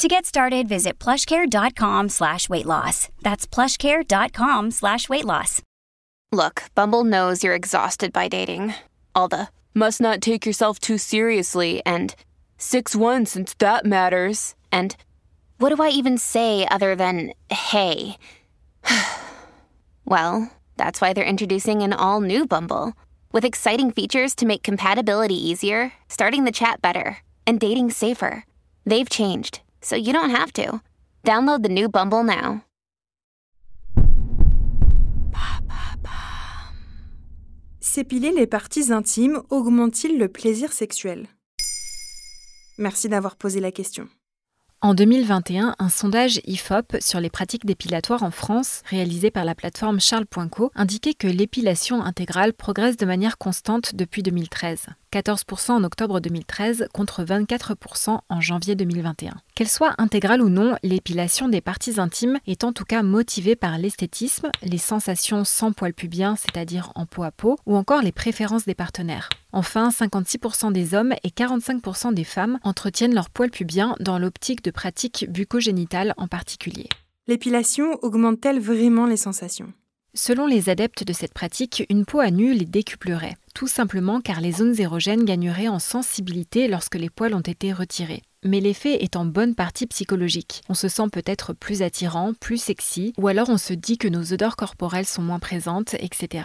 To get started, visit plushcare.com slash weight loss. That's plushcare.com slash weight loss. Look, Bumble knows you're exhausted by dating. All the must not take yourself too seriously and 6-1 since that matters. And what do I even say other than hey? well, that's why they're introducing an all new Bumble with exciting features to make compatibility easier, starting the chat better, and dating safer. They've changed so you don't have to. Download the new Bumble now. S'épiler les parties intimes augmente-t-il le plaisir sexuel? Merci d'avoir posé la question. En 2021, un sondage IFOP sur les pratiques dépilatoires en France, réalisé par la plateforme Charles.co, indiquait que l'épilation intégrale progresse de manière constante depuis 2013. 14% en octobre 2013 contre 24% en janvier 2021. Qu'elle soit intégrale ou non, l'épilation des parties intimes est en tout cas motivée par l'esthétisme, les sensations sans poils pubiens, c'est-à-dire en peau à peau, ou encore les préférences des partenaires. Enfin, 56% des hommes et 45% des femmes entretiennent leurs poils pubiens dans l'optique de pratiques bucogénitales en particulier. L'épilation augmente-t-elle vraiment les sensations? Selon les adeptes de cette pratique, une peau à nu les décuplerait, tout simplement car les zones érogènes gagneraient en sensibilité lorsque les poils ont été retirés. Mais l'effet est en bonne partie psychologique. On se sent peut-être plus attirant, plus sexy, ou alors on se dit que nos odeurs corporelles sont moins présentes, etc.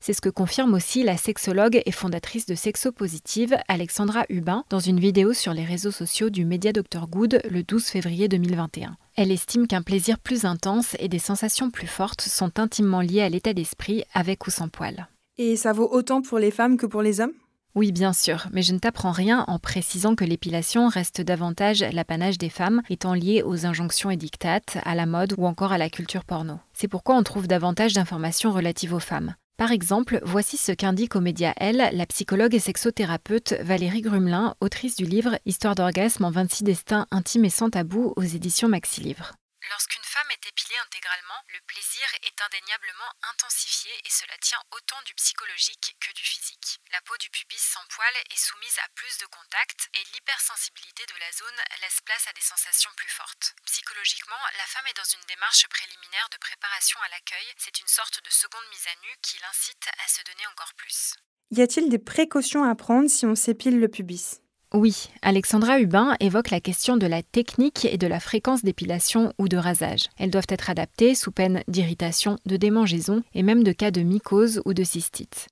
C'est ce que confirme aussi la sexologue et fondatrice de Sexopositive, Alexandra Hubin, dans une vidéo sur les réseaux sociaux du média Dr Good le 12 février 2021. Elle estime qu'un plaisir plus intense et des sensations plus fortes sont intimement liés à l'état d'esprit avec ou sans poils. Et ça vaut autant pour les femmes que pour les hommes? Oui, bien sûr, mais je ne t'apprends rien en précisant que l'épilation reste davantage l'apanage des femmes, étant liée aux injonctions édictates, à la mode ou encore à la culture porno. C'est pourquoi on trouve davantage d'informations relatives aux femmes. Par exemple, voici ce qu'indique aux médias Elle la psychologue et sexothérapeute Valérie Grumelin, autrice du livre Histoire d'orgasme en 26 destins intimes et sans tabou aux éditions Maxi Livre. Lorsqu'une femme est épilée intégralement, le plaisir est indéniablement intensifié et cela tient autant du psychologique que du physique. La peau du pubis sans poils est soumise à plus de contact et l'hypersensibilité de la zone laisse place à des sensations plus fortes. Psychologiquement, la femme est dans une démarche préliminaire de préparation à l'accueil, c'est une sorte de seconde mise à nu qui l'incite à se donner encore plus. Y a-t-il des précautions à prendre si on s'épile le pubis? Oui, Alexandra Hubin évoque la question de la technique et de la fréquence d'épilation ou de rasage. Elles doivent être adaptées sous peine d'irritation, de démangeaison et même de cas de mycose ou de cystite.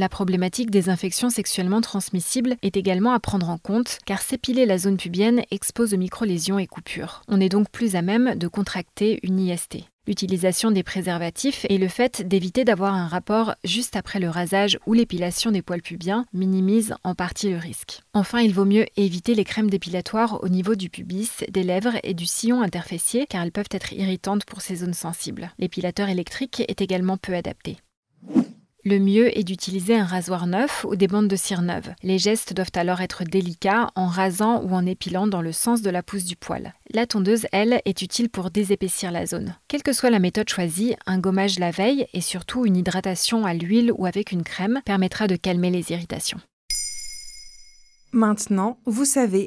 La problématique des infections sexuellement transmissibles est également à prendre en compte car s'épiler la zone pubienne expose aux micro-lésions et coupures. On est donc plus à même de contracter une IST l'utilisation des préservatifs et le fait d'éviter d'avoir un rapport juste après le rasage ou l'épilation des poils pubiens minimise en partie le risque. Enfin, il vaut mieux éviter les crèmes dépilatoires au niveau du pubis, des lèvres et du sillon interfessier car elles peuvent être irritantes pour ces zones sensibles. L'épilateur électrique est également peu adapté. Le mieux est d'utiliser un rasoir neuf ou des bandes de cire neuves. Les gestes doivent alors être délicats en rasant ou en épilant dans le sens de la pousse du poil. La tondeuse, elle, est utile pour désépaissir la zone. Quelle que soit la méthode choisie, un gommage la veille et surtout une hydratation à l'huile ou avec une crème permettra de calmer les irritations. Maintenant, vous savez